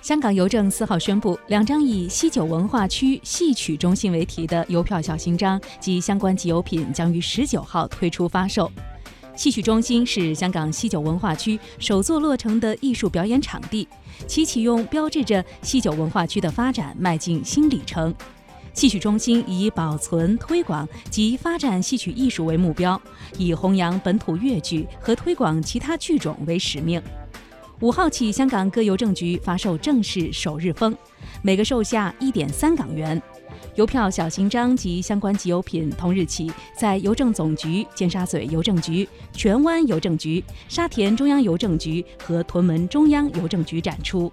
香港邮政四号宣布，两张以“西九文化区戏曲中心”为题的邮票小型章及相关集邮品将于十九号推出发售。戏曲中心是香港西九文化区首座落成的艺术表演场地，其启用标志着西九文化区的发展迈进新里程。戏曲中心以保存、推广及发展戏曲艺术为目标，以弘扬本土粤剧和推广其他剧种为使命。五号起，香港各邮政局发售正式首日封，每个售价一点三港元。邮票小型章及相关集邮品，同日起在邮政总局、尖沙咀邮政局、荃湾邮政局、沙田中央邮政局和屯门中央邮政局展出。